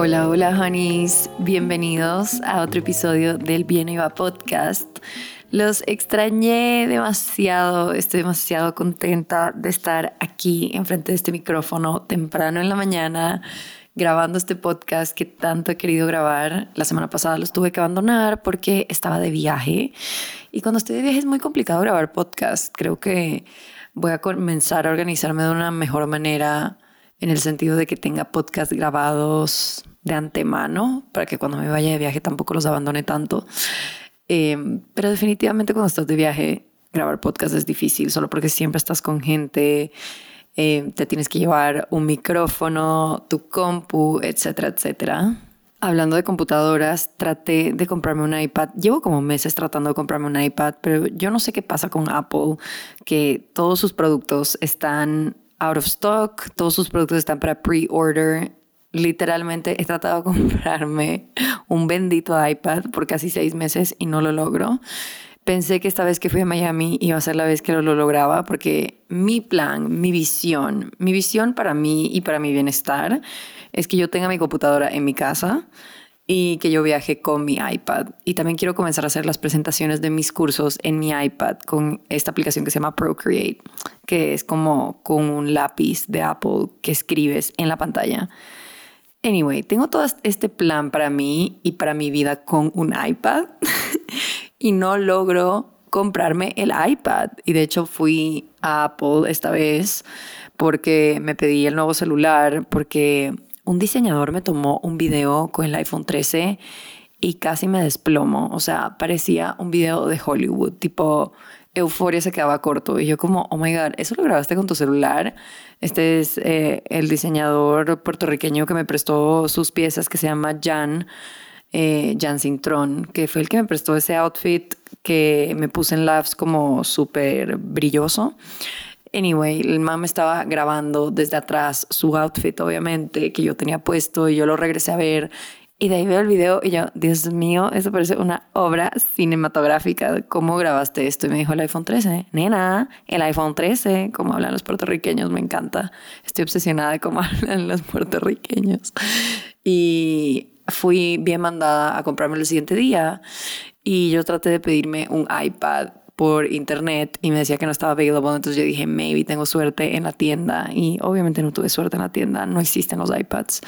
Hola, hola, honeys. Bienvenidos a otro episodio del Bien Iba Podcast. Los extrañé demasiado, estoy demasiado contenta de estar aquí enfrente de este micrófono temprano en la mañana grabando este podcast que tanto he querido grabar. La semana pasada los tuve que abandonar porque estaba de viaje y cuando estoy de viaje es muy complicado grabar podcast. Creo que voy a comenzar a organizarme de una mejor manera en el sentido de que tenga podcast grabados de antemano para que cuando me vaya de viaje tampoco los abandone tanto. Em, pero definitivamente cuando estás de viaje, grabar podcast es difícil, solo porque siempre estás con gente, em, te tienes que llevar un micrófono, tu compu, etcétera, etcétera. Hablando de computadoras, traté de comprarme un iPad. Llevo como meses tratando de comprarme un iPad, pero yo no sé qué pasa con Apple, que todos sus productos están out of stock, todos sus productos están para pre-order literalmente he tratado de comprarme un bendito iPad por casi seis meses y no lo logro. Pensé que esta vez que fui a Miami iba a ser la vez que lo, lo lograba porque mi plan, mi visión, mi visión para mí y para mi bienestar es que yo tenga mi computadora en mi casa y que yo viaje con mi iPad. Y también quiero comenzar a hacer las presentaciones de mis cursos en mi iPad con esta aplicación que se llama Procreate, que es como con un lápiz de Apple que escribes en la pantalla. Anyway, tengo todo este plan para mí y para mi vida con un iPad y no logro comprarme el iPad. Y de hecho fui a Apple esta vez porque me pedí el nuevo celular, porque un diseñador me tomó un video con el iPhone 13 y casi me desplomo. O sea, parecía un video de Hollywood, tipo Euforia se quedaba corto. Y yo como, oh my God, ¿eso lo grabaste con tu celular? Este es eh, el diseñador puertorriqueño que me prestó sus piezas, que se llama Jan, eh, Jan Sintron, que fue el que me prestó ese outfit que me puse en Labs como súper brilloso. Anyway, el mam estaba grabando desde atrás su outfit, obviamente, que yo tenía puesto y yo lo regresé a ver y de ahí veo el video y yo, Dios mío, eso parece una obra cinematográfica. ¿Cómo grabaste esto? Y me dijo el iPhone 13. Nena, el iPhone 13, como hablan los puertorriqueños, me encanta. Estoy obsesionada de cómo hablan los puertorriqueños. Y fui bien mandada a comprarme el siguiente día y yo traté de pedirme un iPad por internet y me decía que no estaba available. Entonces yo dije, maybe tengo suerte en la tienda. Y obviamente no tuve suerte en la tienda. No existen los iPads.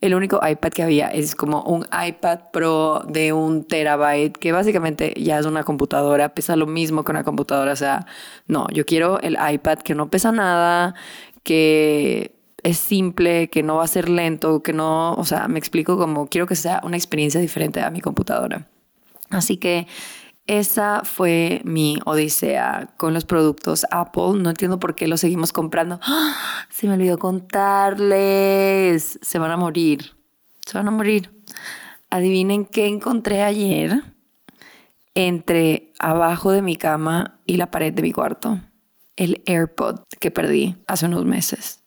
El único iPad que había es como un iPad Pro de un terabyte, que básicamente ya es una computadora. Pesa lo mismo que una computadora. O sea, no, yo quiero el iPad que no pesa nada, que es simple, que no va a ser lento, que no, o sea, me explico como quiero que sea una experiencia diferente a mi computadora. Así que esa fue mi odisea con los productos Apple. No entiendo por qué los seguimos comprando. ¡Ah! Se me olvidó contarles. Se van a morir. Se van a morir. Adivinen qué encontré ayer entre abajo de mi cama y la pared de mi cuarto. El AirPod que perdí hace unos meses.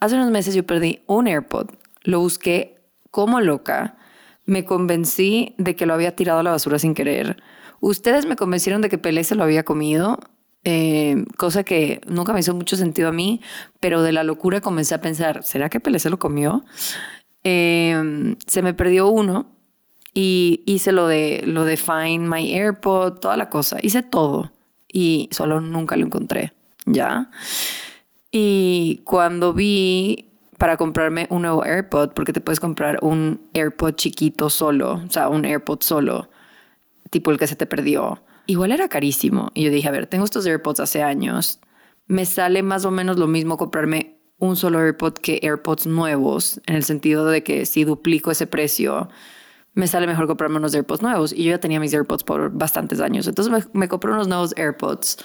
Hace unos meses yo perdí un AirPod. Lo busqué como loca me convencí de que lo había tirado a la basura sin querer. Ustedes me convencieron de que Pelé se lo había comido, eh, cosa que nunca me hizo mucho sentido a mí, pero de la locura comencé a pensar, ¿será que Pelé se lo comió? Eh, se me perdió uno y hice lo de, lo de Find My AirPod, toda la cosa, hice todo y solo nunca lo encontré, ¿ya? Y cuando vi para comprarme un nuevo AirPod, porque te puedes comprar un AirPod chiquito solo, o sea, un AirPod solo, tipo el que se te perdió. Igual era carísimo. Y yo dije, a ver, tengo estos AirPods hace años. Me sale más o menos lo mismo comprarme un solo AirPod que AirPods nuevos, en el sentido de que si duplico ese precio, me sale mejor comprarme unos AirPods nuevos. Y yo ya tenía mis AirPods por bastantes años. Entonces me, me compré unos nuevos AirPods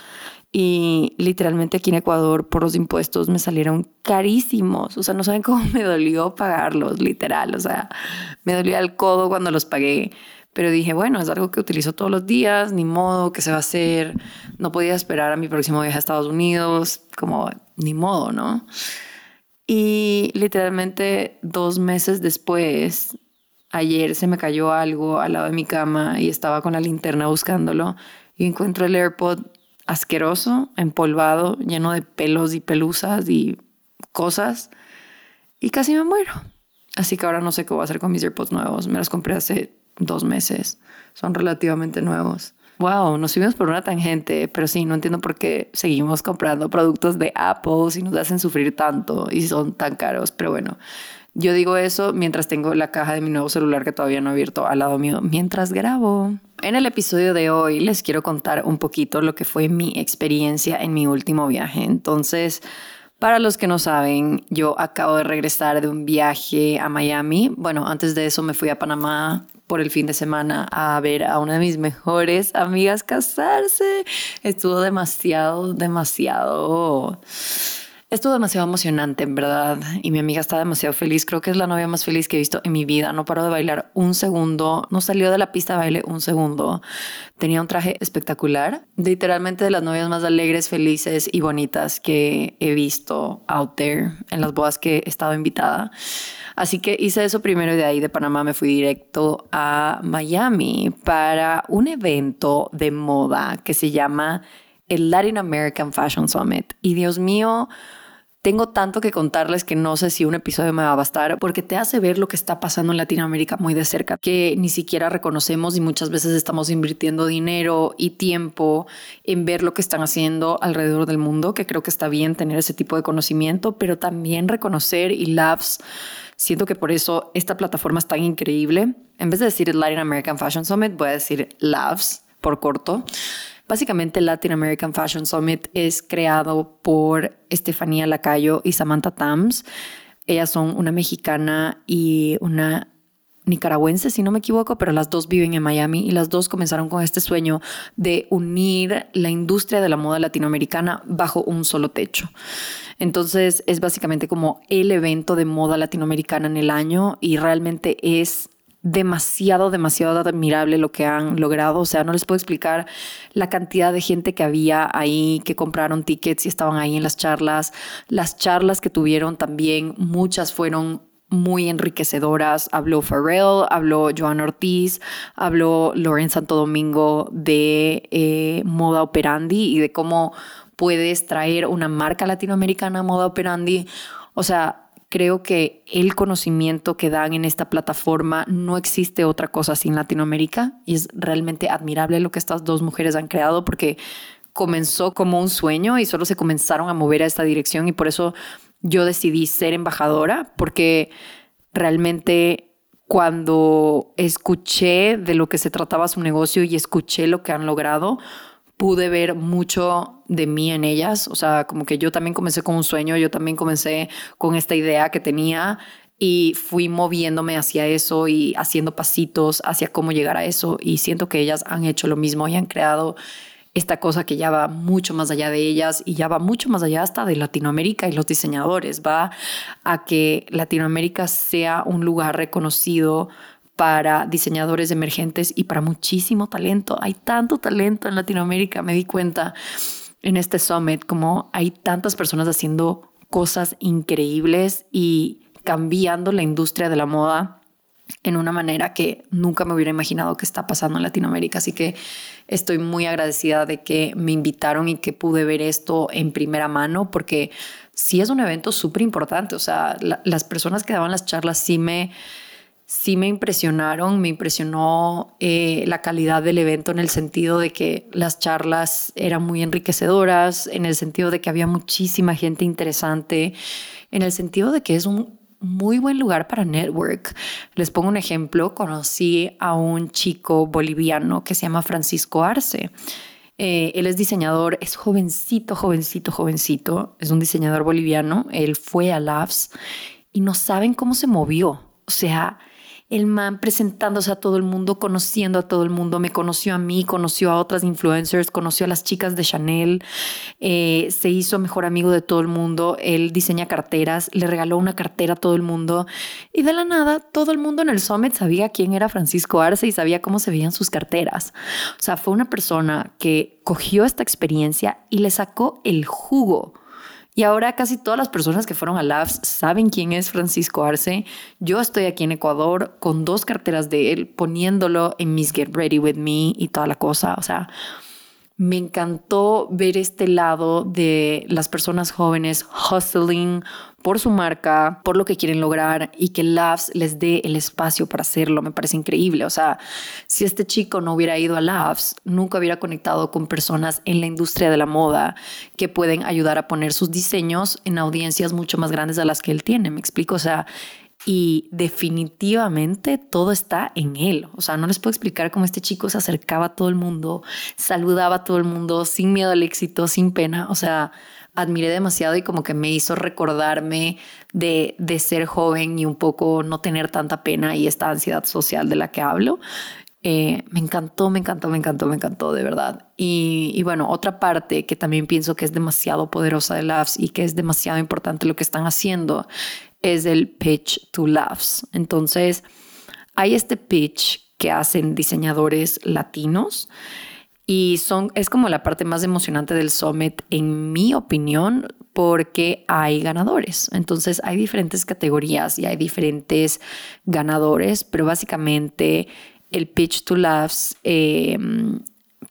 y literalmente aquí en Ecuador por los impuestos me salieron carísimos. O sea, no saben cómo me dolió pagarlos, literal. O sea, me dolía el codo cuando los pagué. Pero dije, bueno, es algo que utilizo todos los días, ni modo, ¿qué se va a hacer? No podía esperar a mi próximo viaje a Estados Unidos, como ni modo, ¿no? Y literalmente dos meses después, ayer se me cayó algo al lado de mi cama y estaba con la linterna buscándolo y encuentro el AirPod asqueroso, empolvado, lleno de pelos y pelusas y cosas. Y casi me muero. Así que ahora no sé qué voy a hacer con mis AirPods nuevos. Me los compré hace dos meses. Son relativamente nuevos. Wow, nos subimos por una tangente, pero sí, no entiendo por qué seguimos comprando productos de Apple si nos hacen sufrir tanto y son tan caros. Pero bueno, yo digo eso mientras tengo la caja de mi nuevo celular que todavía no he abierto al lado mío mientras grabo. En el episodio de hoy les quiero contar un poquito lo que fue mi experiencia en mi último viaje. Entonces, para los que no saben, yo acabo de regresar de un viaje a Miami. Bueno, antes de eso me fui a Panamá por el fin de semana a ver a una de mis mejores amigas casarse. Estuvo demasiado, demasiado Estuvo demasiado emocionante, en verdad, y mi amiga está demasiado feliz. Creo que es la novia más feliz que he visto en mi vida. No paró de bailar un segundo, no salió de la pista de baile un segundo. Tenía un traje espectacular, literalmente de las novias más alegres, felices y bonitas que he visto out there en las bodas que he estado invitada. Así que hice eso primero y de ahí de Panamá me fui directo a Miami para un evento de moda que se llama el Latin American Fashion Summit. Y Dios mío, tengo tanto que contarles que no sé si un episodio me va a bastar porque te hace ver lo que está pasando en Latinoamérica muy de cerca, que ni siquiera reconocemos y muchas veces estamos invirtiendo dinero y tiempo en ver lo que están haciendo alrededor del mundo, que creo que está bien tener ese tipo de conocimiento, pero también reconocer y labs. Siento que por eso esta plataforma es tan increíble. En vez de decir Latin American Fashion Summit, voy a decir Labs por corto. Básicamente, Latin American Fashion Summit es creado por Estefanía Lacayo y Samantha Tams. Ellas son una mexicana y una nicaragüense, si no me equivoco, pero las dos viven en Miami y las dos comenzaron con este sueño de unir la industria de la moda latinoamericana bajo un solo techo. Entonces es básicamente como el evento de moda latinoamericana en el año y realmente es demasiado, demasiado admirable lo que han logrado. O sea, no les puedo explicar la cantidad de gente que había ahí, que compraron tickets y estaban ahí en las charlas. Las charlas que tuvieron también, muchas fueron muy enriquecedoras. Habló Pharrell, habló Joan Ortiz, habló Lauren Santo Domingo de eh, moda operandi y de cómo puedes traer una marca latinoamericana a moda operandi. O sea, Creo que el conocimiento que dan en esta plataforma no existe otra cosa sin Latinoamérica y es realmente admirable lo que estas dos mujeres han creado porque comenzó como un sueño y solo se comenzaron a mover a esta dirección y por eso yo decidí ser embajadora porque realmente cuando escuché de lo que se trataba su negocio y escuché lo que han logrado, pude ver mucho de mí en ellas. O sea, como que yo también comencé con un sueño, yo también comencé con esta idea que tenía y fui moviéndome hacia eso y haciendo pasitos hacia cómo llegar a eso. Y siento que ellas han hecho lo mismo y han creado esta cosa que ya va mucho más allá de ellas y ya va mucho más allá hasta de Latinoamérica y los diseñadores. Va a que Latinoamérica sea un lugar reconocido para diseñadores emergentes y para muchísimo talento. Hay tanto talento en Latinoamérica, me di cuenta en este summit, como hay tantas personas haciendo cosas increíbles y cambiando la industria de la moda en una manera que nunca me hubiera imaginado que está pasando en Latinoamérica. Así que estoy muy agradecida de que me invitaron y que pude ver esto en primera mano, porque sí es un evento súper importante. O sea, las personas que daban las charlas sí me sí me impresionaron, me impresionó eh, la calidad del evento en el sentido de que las charlas eran muy enriquecedoras, en el sentido de que había muchísima gente interesante, en el sentido de que es un muy buen lugar para network. Les pongo un ejemplo, conocí a un chico boliviano que se llama Francisco Arce. Eh, él es diseñador, es jovencito, jovencito, jovencito, es un diseñador boliviano, él fue a Labs y no saben cómo se movió. O sea, el man presentándose a todo el mundo, conociendo a todo el mundo, me conoció a mí, conoció a otras influencers, conoció a las chicas de Chanel, eh, se hizo mejor amigo de todo el mundo, él diseña carteras, le regaló una cartera a todo el mundo. Y de la nada todo el mundo en el summit sabía quién era Francisco Arce y sabía cómo se veían sus carteras. O sea, fue una persona que cogió esta experiencia y le sacó el jugo y ahora casi todas las personas que fueron a Labs saben quién es Francisco Arce. Yo estoy aquí en Ecuador con dos carteras de él, poniéndolo en mis Get Ready With Me y toda la cosa. O sea, me encantó ver este lado de las personas jóvenes hustling por su marca, por lo que quieren lograr y que Labs les dé el espacio para hacerlo. Me parece increíble. O sea, si este chico no hubiera ido a Labs, nunca hubiera conectado con personas en la industria de la moda que pueden ayudar a poner sus diseños en audiencias mucho más grandes a las que él tiene. Me explico. O sea, y definitivamente todo está en él. O sea, no les puedo explicar cómo este chico se acercaba a todo el mundo, saludaba a todo el mundo sin miedo al éxito, sin pena. O sea, admiré demasiado y como que me hizo recordarme de, de ser joven y un poco no tener tanta pena y esta ansiedad social de la que hablo. Eh, me encantó, me encantó, me encantó, me encantó, de verdad. Y, y, bueno, otra parte que también pienso que es demasiado poderosa de Labs y que es demasiado importante lo que están haciendo es el pitch to laughs. Entonces, hay este pitch que hacen diseñadores latinos y son, es como la parte más emocionante del summit, en mi opinión, porque hay ganadores. Entonces, hay diferentes categorías y hay diferentes ganadores, pero básicamente el pitch to laughs. Eh,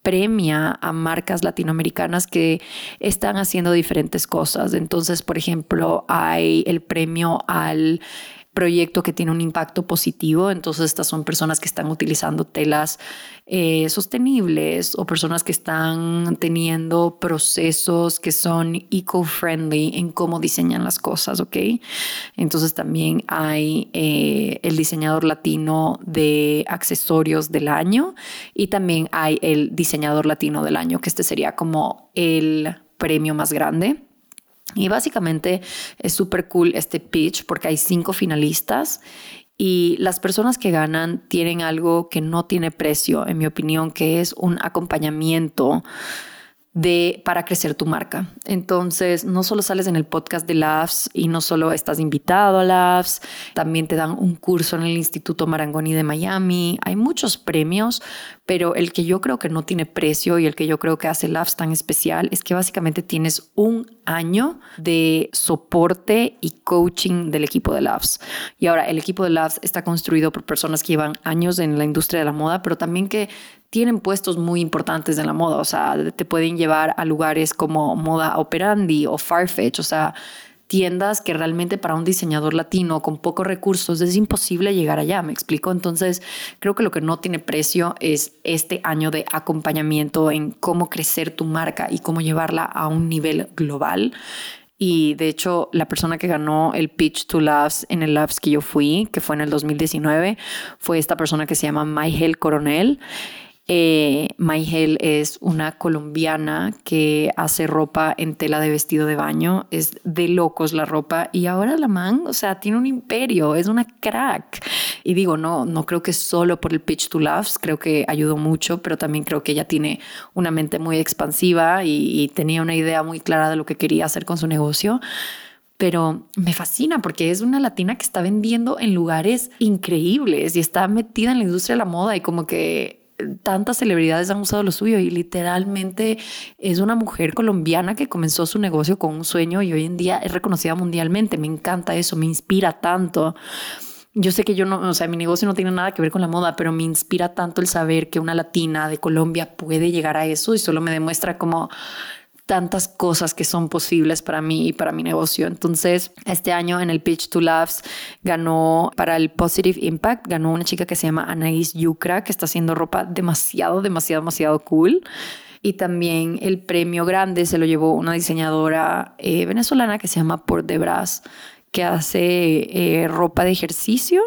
premia a marcas latinoamericanas que están haciendo diferentes cosas. Entonces, por ejemplo, hay el premio al proyecto que tiene un impacto positivo. Entonces, estas son personas que están utilizando telas eh, sostenibles o personas que están teniendo procesos que son eco-friendly en cómo diseñan las cosas, ¿ok? Entonces, también hay eh, el diseñador latino de accesorios del año y también hay el diseñador latino del año, que este sería como el premio más grande. Y básicamente es súper cool este pitch porque hay cinco finalistas y las personas que ganan tienen algo que no tiene precio, en mi opinión, que es un acompañamiento de, para crecer tu marca. Entonces, no solo sales en el podcast de Labs y no solo estás invitado a Labs, también te dan un curso en el Instituto Marangoni de Miami. Hay muchos premios, pero el que yo creo que no tiene precio y el que yo creo que hace Labs tan especial es que básicamente tienes un año de soporte y coaching del equipo de Labs. Y ahora el equipo de Labs está construido por personas que llevan años en la industria de la moda, pero también que tienen puestos muy importantes en la moda, o sea, te pueden llevar a lugares como Moda Operandi o Farfetch, o sea, tiendas que realmente para un diseñador latino con pocos recursos es imposible llegar allá, me explico. Entonces, creo que lo que no tiene precio es este año de acompañamiento en cómo crecer tu marca y cómo llevarla a un nivel global. Y de hecho, la persona que ganó el Pitch to Labs en el Labs que yo fui, que fue en el 2019, fue esta persona que se llama Maihel Coronel. Eh, Maigel es una colombiana que hace ropa en tela de vestido de baño. Es de locos la ropa. Y ahora la man, o sea, tiene un imperio, es una crack. Y digo, no, no creo que solo por el pitch to laughs, creo que ayudó mucho, pero también creo que ella tiene una mente muy expansiva y, y tenía una idea muy clara de lo que quería hacer con su negocio pero me fascina porque es una latina que está vendiendo en lugares increíbles y está metida en la industria de la moda y como que tantas celebridades han usado lo suyo y literalmente es una mujer colombiana que comenzó su negocio con un sueño y hoy en día es reconocida mundialmente. Me encanta eso, me inspira tanto. Yo sé que yo no, o sea, mi negocio no tiene nada que ver con la moda, pero me inspira tanto el saber que una latina de Colombia puede llegar a eso y solo me demuestra como tantas cosas que son posibles para mí y para mi negocio. Entonces, este año en el Pitch to Labs ganó para el Positive Impact, ganó una chica que se llama Anaís Yucra, que está haciendo ropa demasiado, demasiado, demasiado cool. Y también el premio grande se lo llevó una diseñadora eh, venezolana que se llama Por Debras, que hace eh, ropa de ejercicio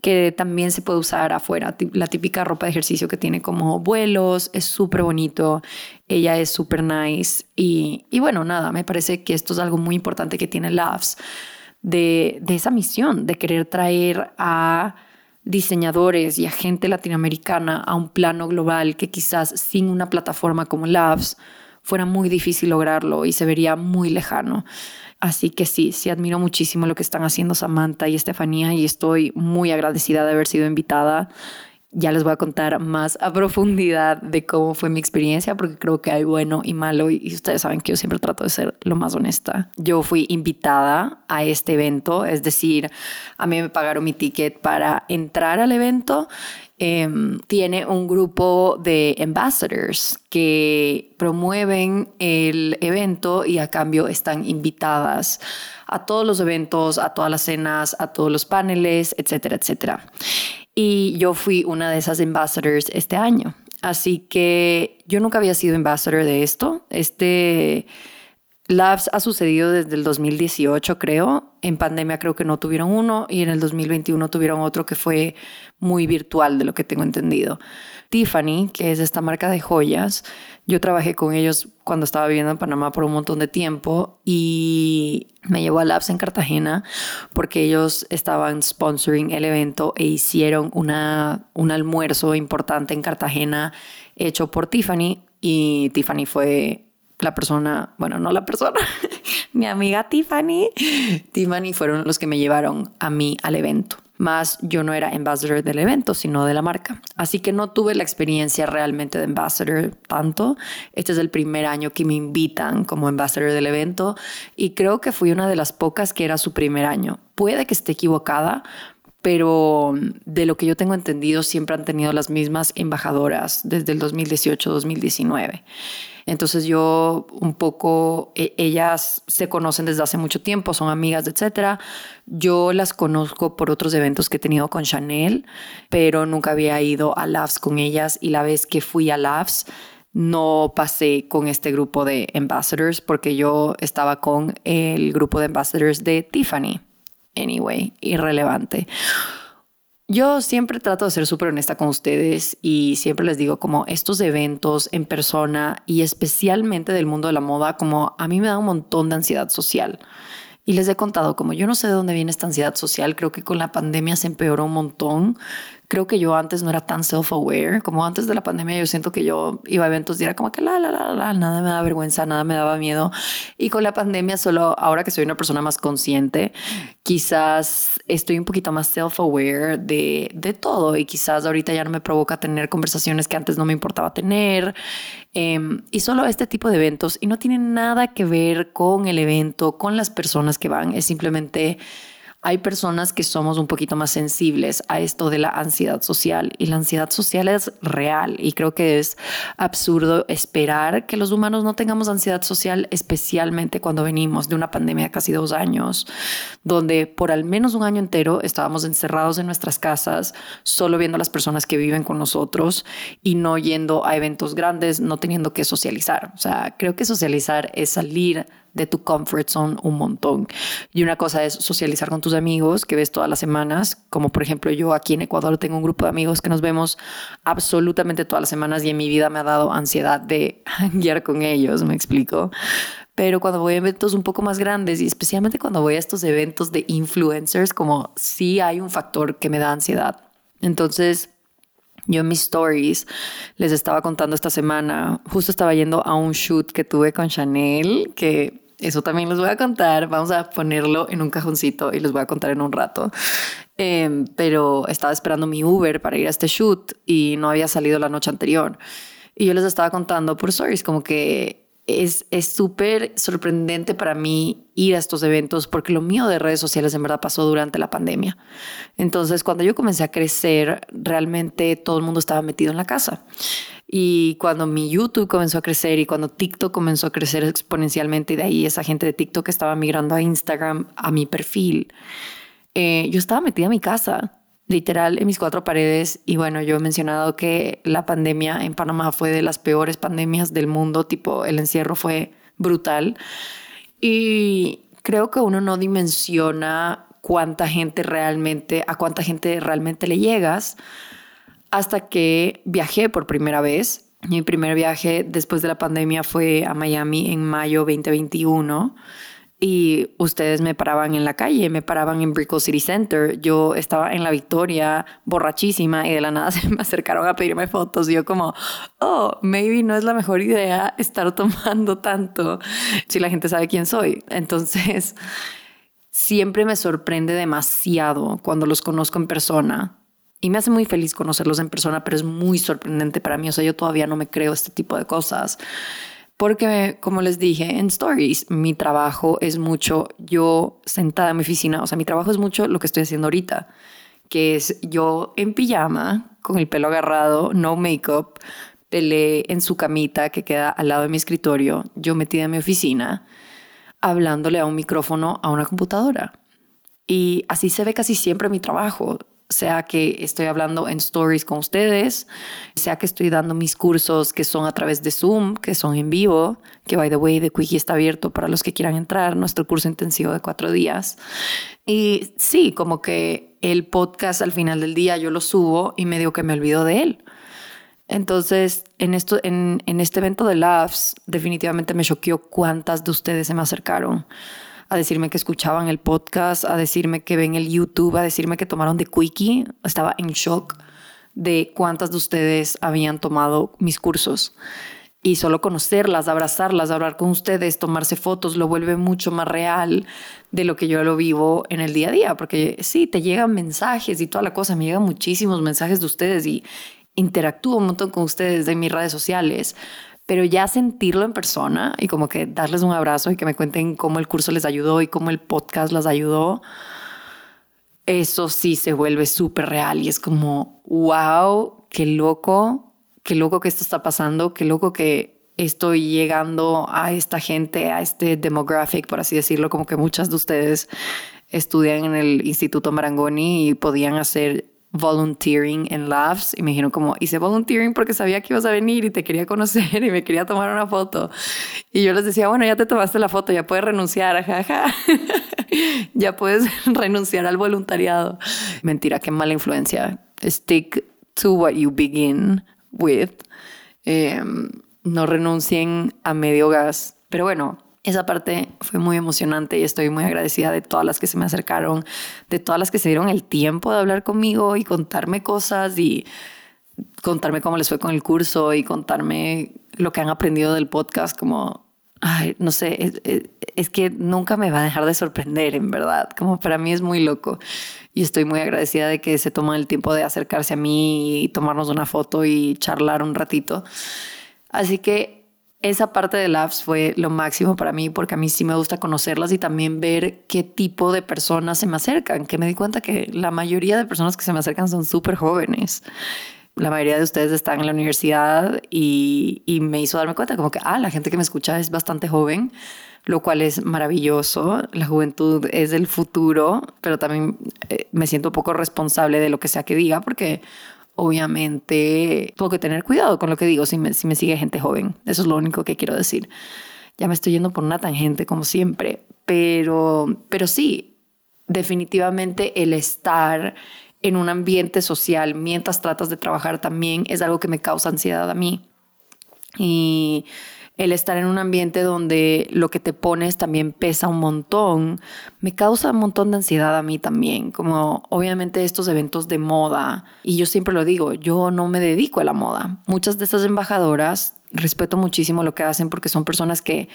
que también se puede usar afuera. La típica ropa de ejercicio que tiene como vuelos, es súper bonito, ella es súper nice y, y, bueno, nada, me parece que esto es algo muy importante que tiene Labs de, de esa misión, de querer traer a diseñadores y a gente latinoamericana a un plano global que quizás sin una plataforma como Labs fuera muy difícil lograrlo y se vería muy lejano. Así que sí, sí admiro muchísimo lo que están haciendo Samantha y Estefanía y estoy muy agradecida de haber sido invitada. Ya les voy a contar más a profundidad de cómo fue mi experiencia, porque creo que hay bueno y malo, y ustedes saben que yo siempre trato de ser lo más honesta. Yo fui invitada a este evento, es decir, a mí me pagaron mi ticket para entrar al evento em, tiene un grupo de ambassadors que promueven el evento y a cambio están invitadas a todos los eventos, a todas las cenas, a todos los paneles, etcétera, etcétera. Y yo fui una de esas ambassadors este año. Así que yo nunca había sido ambassador de esto. Este Labs ha sucedido desde el 2018, creo. En pandemia creo que no tuvieron uno y en el 2021 tuvieron otro que fue muy virtual, de lo que tengo entendido. Tiffany, que es esta marca de joyas, yo trabajé con ellos cuando estaba viviendo en Panamá por un montón de tiempo y me llevó a Labs en Cartagena porque ellos estaban sponsoring el evento e hicieron una, un almuerzo importante en Cartagena hecho por Tiffany y Tiffany fue la persona, bueno, no la persona, mi amiga Tiffany, Tiffany fueron los que me llevaron a mí al evento. Más yo no era ambassador del evento, sino de la marca. Así que no tuve la experiencia realmente de ambassador tanto. Este es el primer año que me invitan como ambassador del evento y creo que fui una de las pocas que era su primer año. Puede que esté equivocada, pero de lo que yo tengo entendido siempre han tenido las mismas embajadoras desde el 2018-2019. Entonces yo un poco, e, ellas se conocen desde hace mucho tiempo, son amigas, etcétera. Yo las conozco por otros eventos que he tenido con Chanel, pero nunca había ido a Labs con ellas y la vez que fui a Labs no pasé con este grupo de ambassadors porque yo estaba con el grupo de ambassadors de Tiffany. Anyway, irrelevante. Yo siempre trato de ser súper honesta con ustedes y siempre les digo como estos eventos en persona y especialmente del mundo de la moda, como a mí me da un montón de ansiedad social. Y les he contado como yo no sé de dónde viene esta ansiedad social, creo que con la pandemia se empeoró un montón creo que yo antes no era tan self-aware, como antes de la pandemia yo siento que yo iba a eventos y era como que la, la, la, la, nada me daba vergüenza, nada me daba miedo. Y con la pandemia solo ahora que soy una persona más consciente, quizás estoy un poquito más self-aware de, de todo y quizás ahorita ya no me provoca tener conversaciones que antes no me importaba tener. Em, y solo este tipo de eventos, y no tiene nada que ver con el evento, con las personas que van, es simplemente hay personas que somos un poquito más sensibles a esto de la ansiedad social y la ansiedad social es real y creo que es absurdo esperar que los humanos no tengamos ansiedad social, especialmente cuando venimos de una pandemia de casi dos años, donde por al menos un año entero estábamos encerrados en nuestras casas, solo viendo a las personas que viven con nosotros y no yendo a eventos grandes, no teniendo que socializar. O sea, creo que socializar es salir de tu comfort zone un montón. Y una cosa es socializar con tus amigos que ves todas las semanas, como por ejemplo yo aquí en Ecuador tengo un grupo de amigos que nos vemos absolutamente todas las semanas y en mi vida me ha dado ansiedad de guiar con ellos, me explico. Pero cuando voy a eventos un poco más grandes y especialmente cuando voy a estos eventos de influencers, como sí hay un factor que me da ansiedad. Entonces, yo en mis stories les estaba contando esta semana, justo estaba yendo a un shoot que tuve con Chanel, que eso también les voy a contar. Vamos a ponerlo en un cajoncito y les voy a contar en un rato. Em, pero estaba esperando mi Uber para ir a este shoot y no había salido la noche anterior. Y yo les estaba contando por stories como que es súper sorprendente para mí ir a estos eventos porque lo mío de redes sociales en verdad pasó durante la pandemia. Entonces, cuando yo comencé a crecer, realmente todo el mundo estaba metido en la casa. Y cuando mi YouTube comenzó a crecer y cuando TikTok comenzó a crecer exponencialmente y de ahí esa gente de TikTok estaba migrando a Instagram, a mi perfil, eh, yo estaba metida en mi casa literal en mis cuatro paredes. Y bueno, yo he mencionado que la pandemia en Panamá fue de las peores pandemias del mundo, tipo el encierro fue brutal. Y creo que uno no dimensiona cuánta gente realmente, a cuánta gente realmente le llegas hasta que viajé por primera vez. Mi primer viaje después de la pandemia fue a Miami en mayo 2021 y ustedes me paraban en la calle, me paraban en Brickell City Center. Yo estaba en la Victoria borrachísima y de la nada se me acercaron a pedirme fotos. Y yo como, oh, maybe no es la mejor idea estar tomando tanto si la gente sabe quién soy. Entonces, siempre me sorprende demasiado cuando los conozco en persona. Y me hace muy feliz conocerlos en persona, pero es muy sorprendente para mí. O sea, yo todavía no me creo este tipo de cosas. Porque, como les dije en stories, mi trabajo es mucho yo sentada en mi oficina. O sea, mi trabajo es mucho lo que estoy haciendo ahorita, que es yo en pijama, con el pelo agarrado, no make-up, peleé en su camita que queda al lado de mi escritorio, yo metida en mi oficina, hablándole a un micrófono a una computadora. Y así se ve casi siempre mi trabajo sea que estoy hablando en stories con ustedes, sea que estoy dando mis cursos que son a través de Zoom, que son en vivo, que by the way, The Quickie está abierto para los que quieran entrar, nuestro curso intensivo de cuatro días. Y sí, como que el podcast al final del día yo lo subo y medio que me olvido de él. Entonces, en, esto, en, en este evento de Laughs, definitivamente me choqueó cuántas de ustedes se me acercaron a decirme que escuchaban el podcast, a decirme que ven el YouTube, a decirme que tomaron de Quickie. Estaba en shock de cuántas de ustedes habían tomado mis cursos. Y solo conocerlas, abrazarlas, hablar con ustedes, tomarse fotos, lo vuelve mucho más real de lo que yo lo vivo en el día a día. Porque sí, te llegan mensajes y toda la cosa, me llegan muchísimos mensajes de ustedes y interactúo un montón con ustedes en mis redes sociales pero ya sentirlo en persona y como que darles un abrazo y que me cuenten cómo el curso les ayudó y cómo el podcast las ayudó, eso sí se vuelve súper real y es como, wow, qué loco, qué loco que esto está pasando, qué loco que estoy llegando a esta gente, a este demographic, por así decirlo, como que muchas de ustedes estudian en el Instituto Marangoni y podían hacer volunteering en Labs. Y me dijeron como hice volunteering porque sabía que ibas a venir y te quería conocer y me quería tomar una foto y yo les decía bueno ya te tomaste la foto ya puedes renunciar jaja ya puedes renunciar al voluntariado mentira qué mala influencia. Stick to what you begin with. Em, no renuncien a medio gas. Pero bueno esa parte fue muy emocionante y estoy muy agradecida de todas las que se me acercaron, de todas las que se dieron el tiempo de hablar conmigo y contarme cosas y contarme cómo les fue con el curso y contarme lo que han aprendido del podcast, como, no sé, es, que nunca me va a dejar de sorprender, en verdad, como para mí es muy loco y estoy muy agradecida de que se toman el tiempo de acercarse a mí y tomarnos una foto y charlar un ratito. Así que esa parte de Labs fue lo máximo para mí porque a mí sí me gusta conocerlas y también ver qué tipo de personas se me acercan, que me di cuenta que la mayoría de personas que se me acercan son súper jóvenes. La mayoría de ustedes están en la universidad y, me hizo darme cuenta como que, ah, la gente que me escucha es bastante joven, lo cual es maravilloso. La juventud es el futuro, pero también eh, me siento un poco responsable de lo que sea que diga porque obviamente tengo que tener cuidado con lo que digo si me, si me sigue gente joven. Eso es lo único que quiero decir. Ya me estoy yendo por una tangente como siempre, pero, pero sí, definitivamente el estar en un ambiente social mientras tratas de trabajar también es algo que me causa ansiedad a mí. Y el estar en un ambiente donde lo que te pones también pesa un montón, me causa un montón de ansiedad a mí también, como obviamente estos eventos de moda, y yo siempre lo digo, yo no me dedico a la moda. Muchas de estas embajadoras respeto muchísimo lo que hacen porque son personas que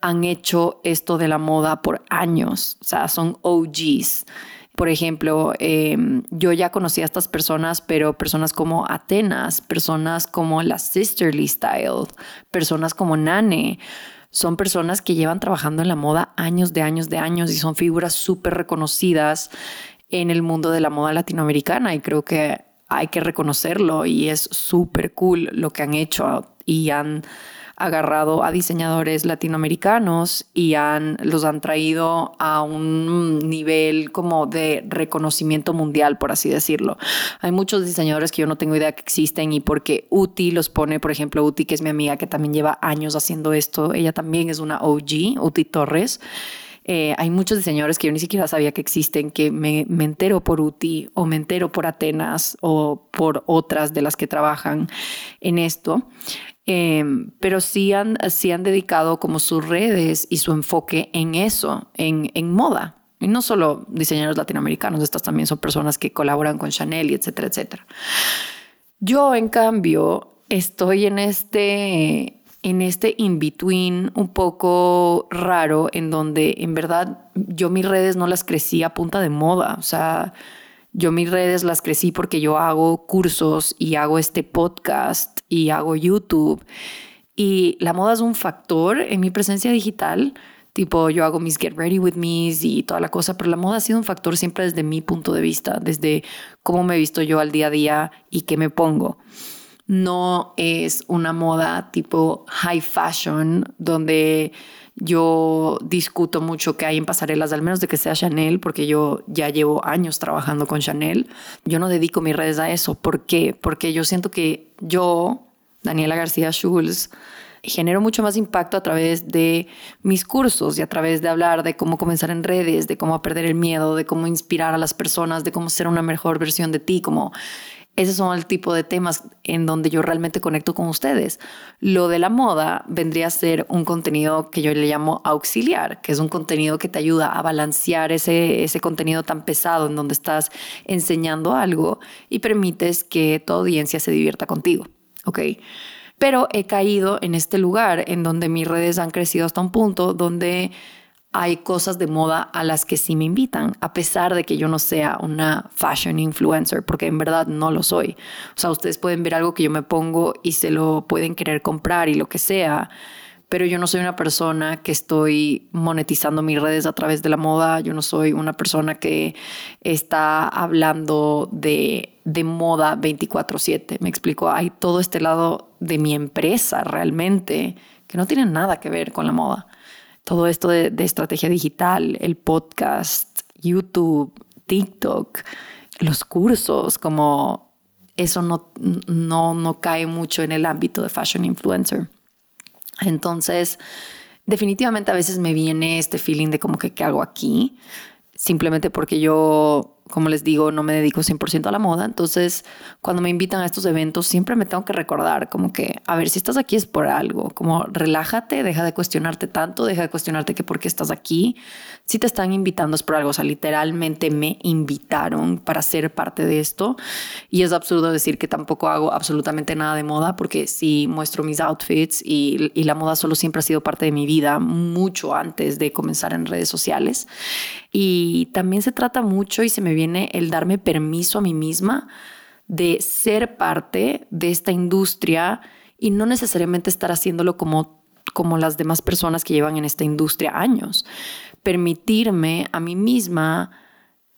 han hecho esto de la moda por años, o sea, son OGs. Por ejemplo, em, yo ya conocí a estas personas, pero personas como Atenas, personas como la Sisterly Style, personas como Nane, son personas que llevan trabajando en la moda años de años de años y son figuras súper reconocidas en el mundo de la moda latinoamericana y creo que hay que reconocerlo y es súper cool lo que han hecho y han agarrado a diseñadores latinoamericanos y han, los han traído a un nivel como de reconocimiento mundial, por así decirlo. Hay muchos diseñadores que yo no tengo idea que existen y porque Uti los pone, por ejemplo, Uti, que es mi amiga que también lleva años haciendo esto, ella también es una OG, Uti Torres. Eh, hay muchos diseñadores que yo ni siquiera sabía que existen, que me, me, entero por UTI o me entero por Atenas o por otras de las que trabajan en esto. Em, pero sí han, sí han dedicado como sus redes y su enfoque en eso, en, en moda. Y no solo diseñadores latinoamericanos, estas también son personas que colaboran con Chanel y etcétera, etcétera. Yo, en cambio, estoy en este, en este in-between un poco raro en donde en verdad yo mis redes no las crecí a punta de moda. O sea, yo mis redes las crecí porque yo hago cursos y hago este podcast y hago YouTube. Y la moda es un factor en mi presencia digital. Tipo, yo hago mis get ready with me's y toda la cosa, pero la moda ha sido un factor siempre desde mi punto de vista, desde cómo me visto yo al día a día y qué me pongo. No es una moda tipo high fashion donde yo discuto mucho que hay en pasarelas, al menos de que sea Chanel, porque yo ya llevo años trabajando con Chanel. Yo no dedico mis redes a eso. ¿Por qué? Porque yo siento que yo, Daniela García Schulz, genero mucho más impacto a través de mis cursos y a través de hablar de cómo comenzar en redes, de cómo perder el miedo, de cómo inspirar a las personas, de cómo ser una mejor versión de ti, como esos son el tipo de temas en donde yo realmente conecto con ustedes. Lo de la moda vendría a ser un contenido que yo le llamo auxiliar, que es un contenido que te ayuda a balancear ese, ese contenido tan pesado en donde estás enseñando algo y permites que tu audiencia se divierta contigo. Pero he caído en este lugar en donde mis redes han crecido hasta un punto donde hay cosas de moda a las que sí me invitan, a pesar de que yo no sea una fashion influencer, porque en verdad no lo soy. O sea, ustedes pueden ver algo que yo me pongo y se lo pueden querer comprar y lo que sea, pero yo no soy una persona que estoy monetizando mis redes a través de la moda, yo no soy una persona que está hablando de, de moda 24/7, me explico, hay todo este lado de mi empresa realmente que no tiene nada que ver con la moda todo esto de, estrategia digital, el podcast, YouTube, TikTok, los cursos, como eso no, no, no cae mucho en el ámbito de fashion influencer. Entonces, definitivamente a veces me viene este feeling de como que qué hago aquí, simplemente porque yo como les digo, no me dedico 100% a la moda, entonces cuando me invitan a estos eventos siempre me tengo que recordar como que, a ver, si estás aquí es por algo, como relájate, deja de cuestionarte tanto, deja de cuestionarte que por qué estás aquí, si te están invitando es por algo, o sea, literalmente me invitaron para ser parte de esto. Y es absurdo decir que tampoco hago absolutamente nada de moda porque sí muestro mis outfits y, y la moda solo siempre ha sido parte de mi vida mucho antes de comenzar en redes sociales. Y también se trata mucho y se me viene el darme permiso a mí misma de ser parte de esta industria y no necesariamente estar haciéndolo como, como las demás personas que llevan en esta industria años. Permitirme a mí misma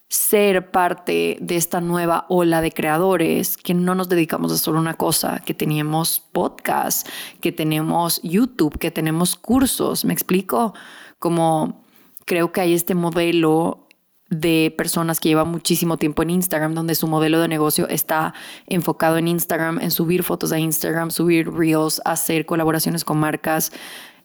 ser parte de esta nueva ola de creadores que no nos dedicamos a solo una cosa, que tenemos podcast, que tenemos YouTube, que tenemos cursos, me explico, como creo que hay este modelo de personas que llevan muchísimo tiempo en Instagram, donde su modelo de negocio está enfocado en Instagram, en subir fotos a Instagram, subir reels, hacer colaboraciones con marcas.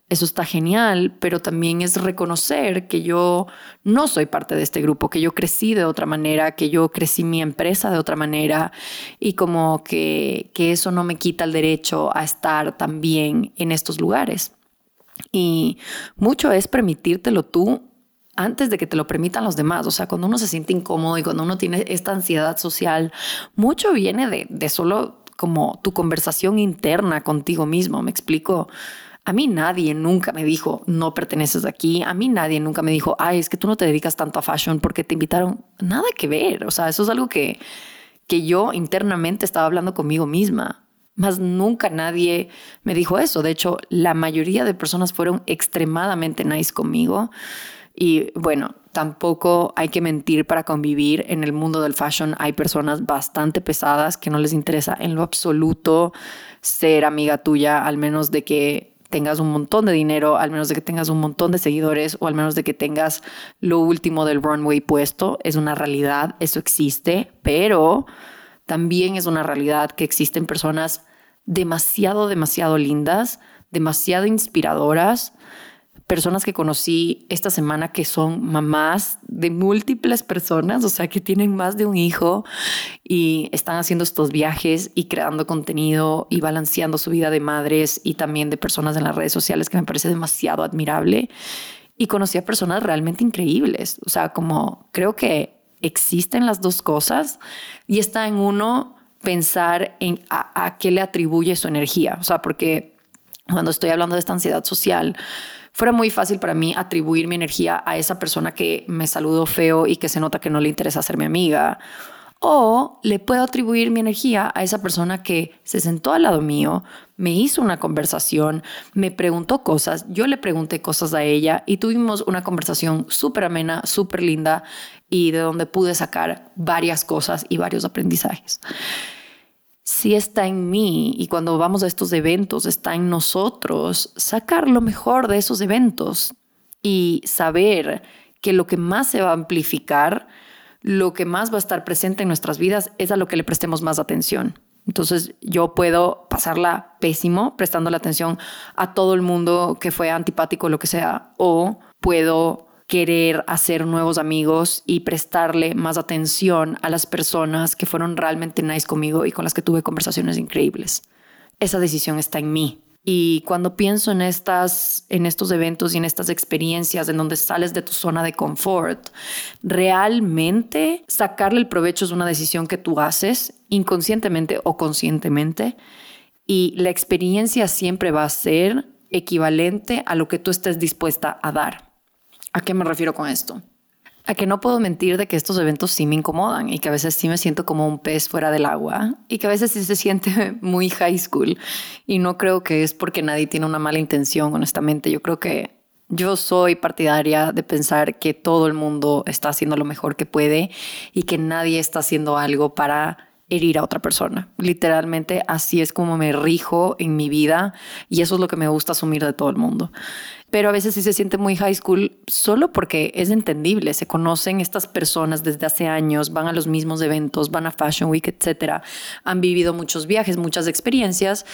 Eso está genial, pero también es reconocer que yo no soy parte de este grupo, que yo crecí de otra manera, que yo crecí mi empresa de otra manera y como que, que eso no me quita el derecho a estar también en estos lugares. Y mucho es permitírtelo tú antes de que te lo permitan los demás. O sea, cuando uno se siente incómodo y cuando uno tiene esta ansiedad social, mucho viene de, de solo como tu conversación interna contigo mismo. Me explico. A mí nadie nunca me dijo, no perteneces aquí. A mí nadie nunca me dijo, ay, es que tú no te dedicas tanto a fashion porque te invitaron. Nada que ver. O sea, eso es algo que, que yo internamente estaba hablando conmigo misma. Más nunca nadie me dijo eso. De hecho, la mayoría de personas fueron extremadamente nice conmigo. Y bueno, tampoco hay que mentir para convivir. En el mundo del fashion hay personas bastante pesadas que no les interesa en lo absoluto ser amiga tuya, al menos de que tengas un montón de dinero, al menos de que tengas un montón de seguidores o al menos de que tengas lo último del runway puesto. Es una realidad, eso existe, pero también es una realidad que existen personas demasiado, demasiado lindas, demasiado inspiradoras personas que conocí esta semana que son mamás de múltiples personas, o sea, que tienen más de un hijo y están haciendo estos viajes y creando contenido y balanceando su vida de madres y también de personas en las redes sociales, que me parece demasiado admirable. Y conocí a personas realmente increíbles, o sea, como creo que existen las dos cosas y está en uno pensar en a, a qué le atribuye su energía, o sea, porque cuando estoy hablando de esta ansiedad social, fuera muy fácil para mí atribuir mi energía a esa persona que me saludó feo y que se nota que no le interesa ser mi amiga O le puedo atribuir mi energía a esa persona que se sentó al lado mío, me hizo una conversación, me preguntó cosas, yo le pregunté cosas a ella y tuvimos una conversación súper amena, súper linda y de donde pude sacar varias cosas y varios aprendizajes. Si está en mí y cuando vamos a estos eventos está en nosotros sacar lo mejor de esos eventos y saber que lo que más se va a amplificar, lo que más va a estar presente en nuestras vidas es a lo que le prestemos más atención. Entonces yo puedo pasarla pésimo prestando la atención a todo el mundo que fue antipático, lo que sea, o puedo querer hacer nuevos amigos y prestarle más atención a las personas que fueron realmente nice conmigo y con las que tuve conversaciones increíbles. Esa decisión está en mí. Y cuando pienso en, estas, en estos eventos y en estas experiencias en donde sales de tu zona de confort, realmente sacarle el provecho es una decisión que tú haces inconscientemente o conscientemente. Y la experiencia siempre va a ser equivalente a lo que tú estés dispuesta a dar. ¿A qué me refiero con esto? a que no puedo mentir de que estos eventos sí me incomodan y que a veces sí me siento como un pez fuera del agua y que a veces sí se siente muy high school y no creo que es porque nadie tiene una mala intención, honestamente. Yo creo que yo soy partidaria de pensar que todo el mundo está haciendo lo mejor que puede y que nadie está haciendo algo para herir a otra persona. Literalmente así es como me rijo en mi vida y eso es lo que me gusta asumir de todo el mundo. Pero a veces sí se siente muy high school solo porque es entendible, se conocen estas personas desde hace años, van a los mismos eventos, van a Fashion Week, etcétera, han vivido muchos viajes, muchas experiencias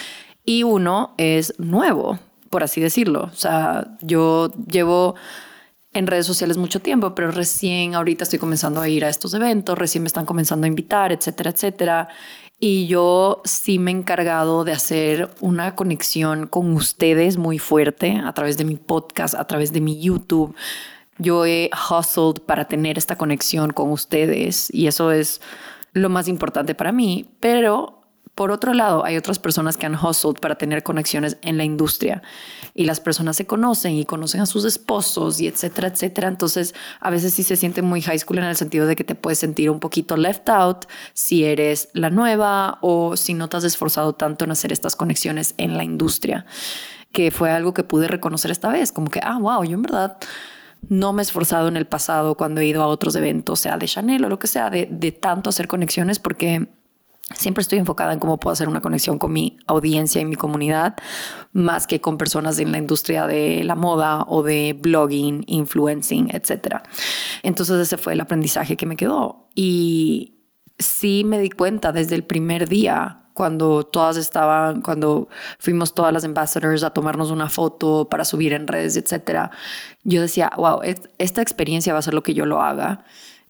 y uno es nuevo, por así decirlo. O sea, yo llevo en redes sociales mucho tiempo, pero recién ahorita estoy comenzando a ir a estos eventos, recién me están comenzando a invitar, etcétera, etcétera. Y yo sí me he encargado de hacer una conexión con ustedes muy fuerte a través de mi podcast, a través de mi YouTube. Yo he hustled para tener esta conexión con ustedes y eso es lo más importante para mí, pero por otro lado, hay otras personas que han hustled para tener conexiones en la industria y las personas se conocen y conocen a sus esposos y etcétera, etcétera. Entonces, a veces sí se siente muy high school en el sentido de que te puedes sentir un poquito left out si eres la nueva o si no te has esforzado tanto en hacer estas conexiones en la industria, que fue algo que pude reconocer esta vez, como que, ah, wow, yo en verdad no me he esforzado en el pasado cuando he ido a otros eventos, sea de Chanel o lo que sea, de, de tanto hacer conexiones porque Siempre estoy enfocada en cómo puedo hacer una conexión con mi audiencia y mi comunidad, más que con personas en la industria de la moda o de blogging, influencing, etc. Entonces ese fue el aprendizaje que me quedó. Y sí me di cuenta desde el primer día cuando todas estaban, cuando fuimos todas las ambassadors a tomarnos una foto para subir en redes, etcétera, yo decía, wow, esta experiencia va a ser lo que yo lo haga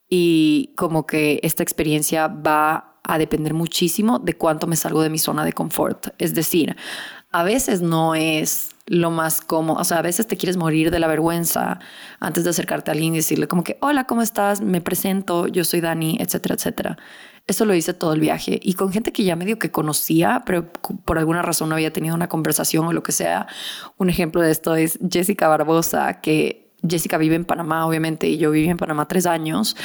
y como que esta experiencia va a depender muchísimo de cuánto me salgo de mi zona de confort. Es decir, a veces no es lo más cómodo, o sea, a veces te quieres morir de la vergüenza antes de acercarte a alguien y decirle como que, hola, ¿cómo estás? Me presento, yo soy Dani, etcétera, etcétera. Eso lo hice todo el viaje y con gente que ya medio que conocía, pero por alguna razón no había tenido una conversación o lo que sea. Un ejemplo de esto es Jessica Barbosa, que Jessica vive en Panamá, obviamente, y yo viví en Panamá tres años,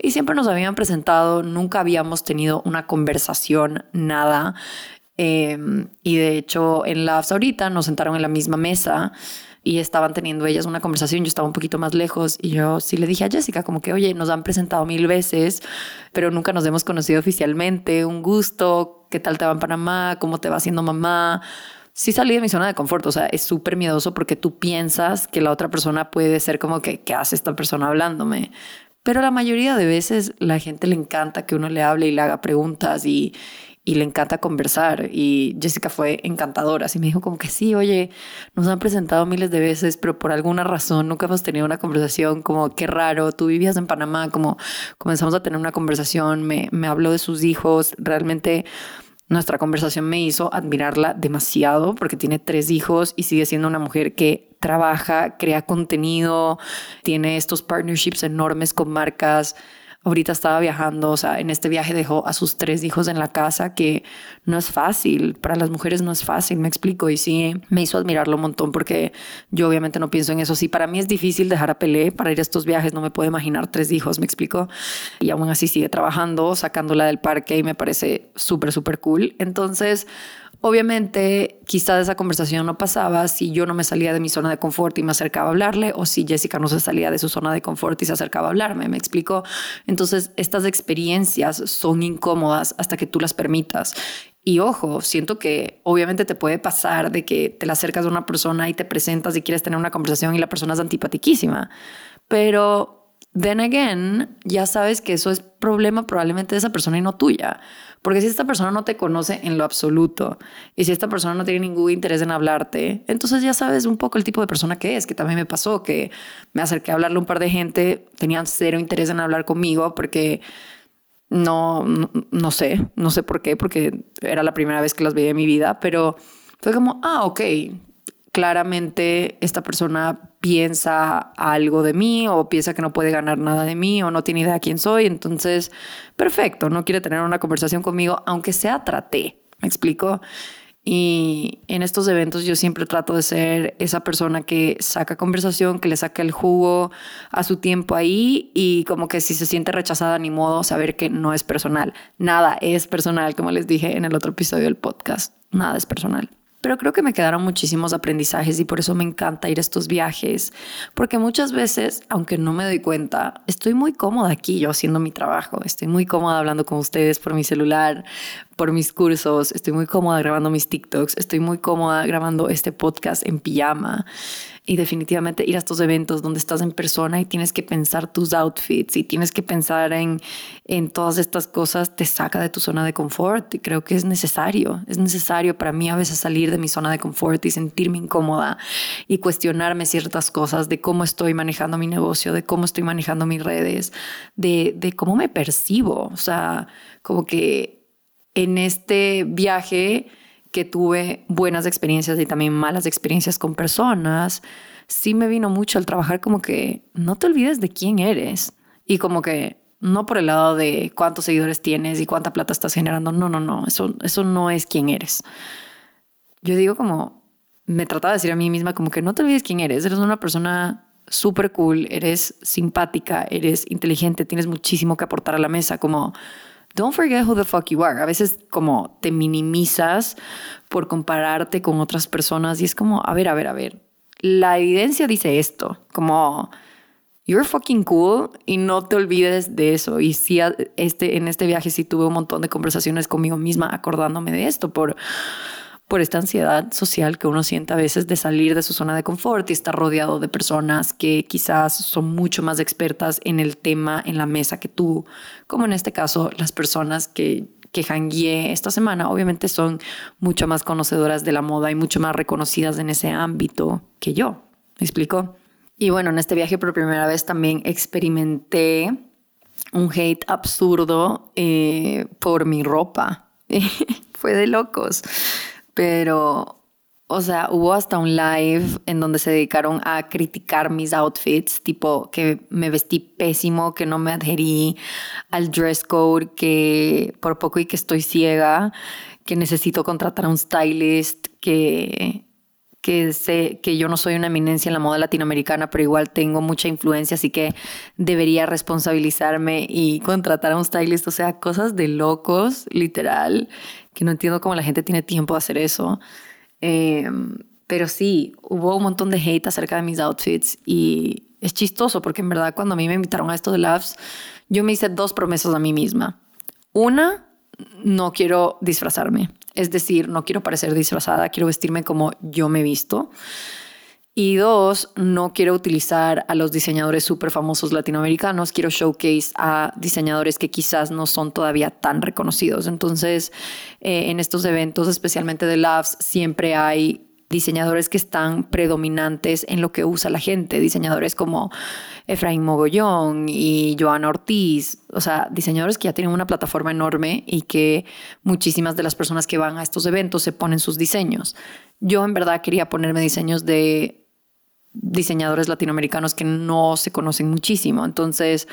y siempre nos habían presentado, nunca habíamos tenido una conversación, nada. Em, y de hecho, en Labs ahorita nos sentaron en la misma mesa y estaban teniendo ellas una conversación, yo estaba un poquito más lejos y yo sí le dije a Jessica como que, oye, nos han presentado mil veces, pero nunca nos hemos conocido oficialmente, un gusto, ¿qué tal te va en Panamá? ¿Cómo te va haciendo mamá? Sí salí de mi zona de confort, o sea, es súper miedoso porque tú piensas que la otra persona puede ser como que, ¿qué hace esta persona hablándome? Pero la mayoría de veces la gente le encanta que uno le hable y le haga preguntas y, y le encanta conversar. Y Jessica fue encantadora, así me dijo como que sí, oye, nos han presentado miles de veces, pero por alguna razón nunca hemos tenido una conversación, como qué raro, tú vivías en Panamá, como comenzamos a tener una conversación, me, me habló de sus hijos, realmente nuestra conversación me hizo admirarla demasiado porque tiene tres hijos y sigue siendo una mujer que trabaja, crea contenido, tiene estos partnerships enormes con marcas. Ahorita estaba viajando, o sea, en este viaje dejó a sus tres hijos en la casa, que no es fácil, para las mujeres no es fácil, me explico, y sí, me hizo admirarlo un montón porque yo obviamente no pienso en eso. Sí, para mí es difícil dejar a Pelé para ir a estos viajes, no me puedo imaginar tres hijos, me explico, y aún así sigue trabajando, sacándola del parque y me parece súper, súper cool. Entonces, Obviamente, quizás esa conversación no pasaba si yo no me salía de mi zona de confort y me acercaba a hablarle, o si Jessica no se salía de su zona de confort y se acercaba a hablarme, me explico. Entonces, estas experiencias son incómodas hasta que tú las permitas. Y ojo, siento que obviamente te puede pasar de que te la acercas a una persona y te presentas y quieres tener una conversación y la persona es antipatiquísima. Pero, then again, ya sabes que eso es problema probablemente de esa persona y no tuya. Porque si esta persona no te conoce en lo absoluto y si esta persona no tiene ningún interés en hablarte, entonces ya sabes un poco el tipo de persona que es, que también me pasó, que me acerqué a hablarle a un par de gente, tenían cero interés en hablar conmigo porque no, no, sé, no sé por qué, porque era la primera vez que las veía en mi vida, pero fue como, ah, ok, claramente esta persona piensa algo de mí o piensa que no puede ganar nada de mí o no tiene idea de quién soy. Entonces, perfecto, no quiere tener una conversación conmigo, aunque sea traté. ¿Me explico? Y en estos eventos yo siempre trato de ser esa persona que saca conversación, que le saca el jugo a su tiempo ahí y como que si se siente rechazada ni modo saber que no es personal. Nada es personal, como les dije en el otro episodio del podcast. Nada es personal. Pero creo que me quedaron muchísimos aprendizajes y por eso me encanta ir a estos viajes, porque muchas veces, aunque no me doy cuenta, estoy muy cómoda aquí yo haciendo mi trabajo, estoy muy cómoda hablando con ustedes por mi celular, por mis cursos, estoy muy cómoda grabando mis TikToks, estoy muy cómoda grabando este podcast en pijama. Y definitivamente ir a estos eventos donde estás en persona y tienes que pensar tus outfits y tienes que pensar en, en todas estas cosas, te saca de tu zona de confort. Y creo que es necesario, es necesario para mí a veces salir de mi zona de confort y sentirme incómoda y cuestionarme ciertas cosas de cómo estoy manejando mi negocio, de cómo estoy manejando mis redes, de, de cómo me percibo, o sea, como que en este viaje que tuve buenas experiencias y también malas experiencias con personas, sí me vino mucho al trabajar como que no te olvides de quién eres y como que no por el lado de cuántos seguidores tienes y cuánta plata estás generando, no, no, no, eso, eso no es quién eres. Yo digo como, me trataba de decir a mí misma como que no te olvides quién eres, eres una persona súper cool, eres simpática, eres inteligente, tienes muchísimo que aportar a la mesa, como don't forget who the fuck you are. A veces como te minimizas por compararte con otras personas y es como, a ver, a ver, a ver. La evidencia dice esto, como you're fucking cool y no te olvides de eso. Y sí, este, en este viaje sí tuve un montón de conversaciones conmigo misma acordándome de esto por por esta ansiedad social que uno siente a veces de salir de su zona de confort y estar rodeado de personas que quizás son mucho más expertas en el tema en la mesa que tú, como en este caso las personas que que hangué esta semana obviamente son mucho más conocedoras de la moda y mucho más reconocidas en ese ámbito que yo. ¿Me explico? Y bueno, en este viaje por primera vez también experimenté un hate absurdo eh, por mi ropa. Fue de locos pero, o sea, hubo hasta un live en donde se dedicaron a criticar mis outfits, tipo que me vestí pésimo, que no me adherí al dress code, que por poco y que estoy ciega, que necesito contratar a un stylist, que que sé que yo no soy una eminencia en la moda latinoamericana, pero igual tengo mucha influencia, así que debería responsabilizarme y contratar a un stylist, o sea, cosas de locos, literal, que no entiendo cómo la gente tiene tiempo de hacer eso. Em, pero sí, hubo un montón de hate acerca de mis outfits y es chistoso porque en verdad cuando a mí me invitaron a esto de Labs, yo me hice dos promesas a mí misma. Una, no quiero disfrazarme. Es decir, no quiero parecer disfrazada, quiero vestirme como yo me visto. Y dos, no quiero utilizar a los diseñadores súper famosos latinoamericanos, quiero showcase a diseñadores que quizás no son todavía tan reconocidos. Entonces, eh, en estos eventos, especialmente de Labs, siempre hay diseñadores que están predominantes en lo que usa la gente, diseñadores como Efraín Mogollón y Joana Ortiz, o sea, diseñadores que ya tienen una plataforma enorme y que muchísimas de las personas que van a estos eventos se ponen sus diseños. Yo en verdad quería ponerme diseños de diseñadores latinoamericanos que no se conocen muchísimo, entonces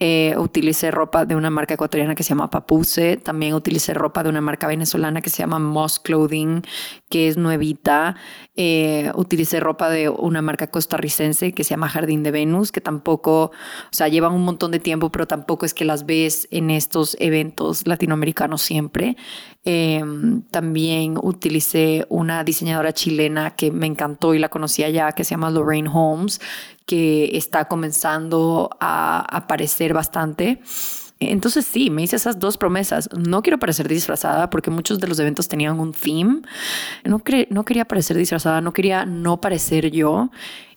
Eh, utilicé ropa de una marca ecuatoriana que se llama Papuce. También utilicé ropa de una marca venezolana que se llama Moss Clothing, que es nuevita. Eh, utilicé ropa de una marca costarricense que se llama Jardín de Venus, que tampoco, o sea, llevan un montón de tiempo, pero tampoco es que las ves en estos eventos latinoamericanos siempre. Eh, también utilicé una diseñadora chilena que me encantó y la conocía ya, que se llama Lorraine Holmes, que está comenzando a aparecer bastante. Entonces sí, me hice esas dos promesas. No quiero parecer disfrazada porque muchos de los eventos tenían un theme. No, quería parecer disfrazada, no quería no parecer yo.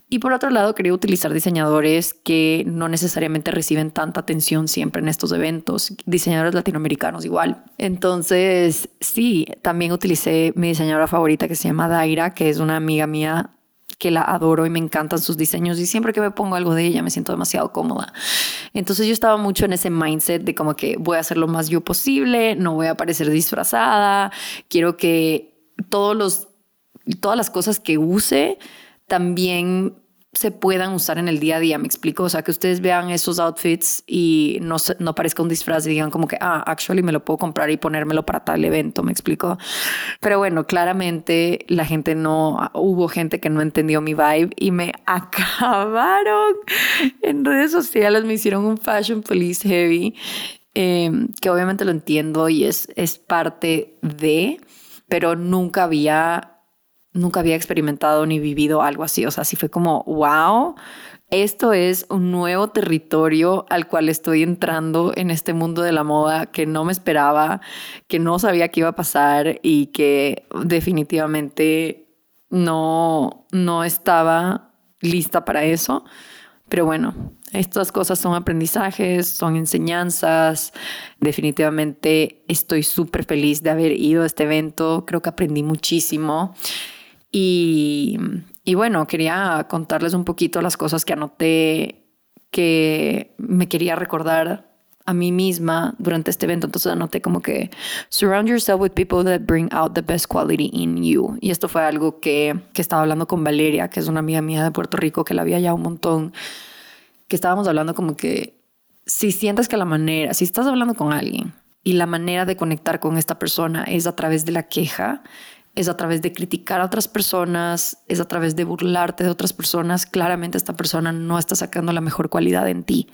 Y por otro lado, quería utilizar diseñadores que no necesariamente reciben tanta atención siempre en estos eventos, diseñadores latinoamericanos igual. Entonces, sí, también utilicé mi diseñadora favorita que se llama Daira, que es una amiga mía que la adoro y me encantan sus diseños y siempre que me pongo algo de ella me siento demasiado cómoda. Entonces yo estaba mucho en ese mindset de como que voy a hacer lo más yo posible, no voy a parecer disfrazada, quiero que todos los, todas las cosas que use también se puedan usar en el día a día, me explico, o sea, que ustedes vean esos outfits y no, no parezca un disfraz y digan como que, ah, actually me lo puedo comprar y ponérmelo para tal evento, me explico. Pero bueno, claramente la gente no, hubo gente que no entendió mi vibe y me acabaron en redes sociales, me hicieron un fashion police heavy, em, que obviamente lo entiendo y es, es parte de, pero nunca había nunca había experimentado ni vivido algo así. O sea, sí fue como, wow, esto es un nuevo territorio al cual estoy entrando en este mundo de la moda que no me esperaba, que no sabía que iba a pasar y que definitivamente no, no estaba lista para eso. Pero bueno, estas cosas son aprendizajes, son enseñanzas. Definitivamente estoy súper feliz de haber ido a este evento. Creo que aprendí muchísimo. Y, bueno, quería contarles un poquito las cosas que anoté que me quería recordar a mí misma durante este evento. Entonces anoté como que surround yourself with people that bring out the best quality in you. Y esto fue algo que, que estaba hablando con Valeria, que es una amiga mía de Puerto Rico, que la había ya un montón, que estábamos hablando como que si sientes que la manera, si estás hablando con alguien y la manera de conectar con esta persona es a través de la queja, es a través de criticar a otras personas, es a través de burlarte de otras personas, claramente esta persona no está sacando la mejor cualidad en ti.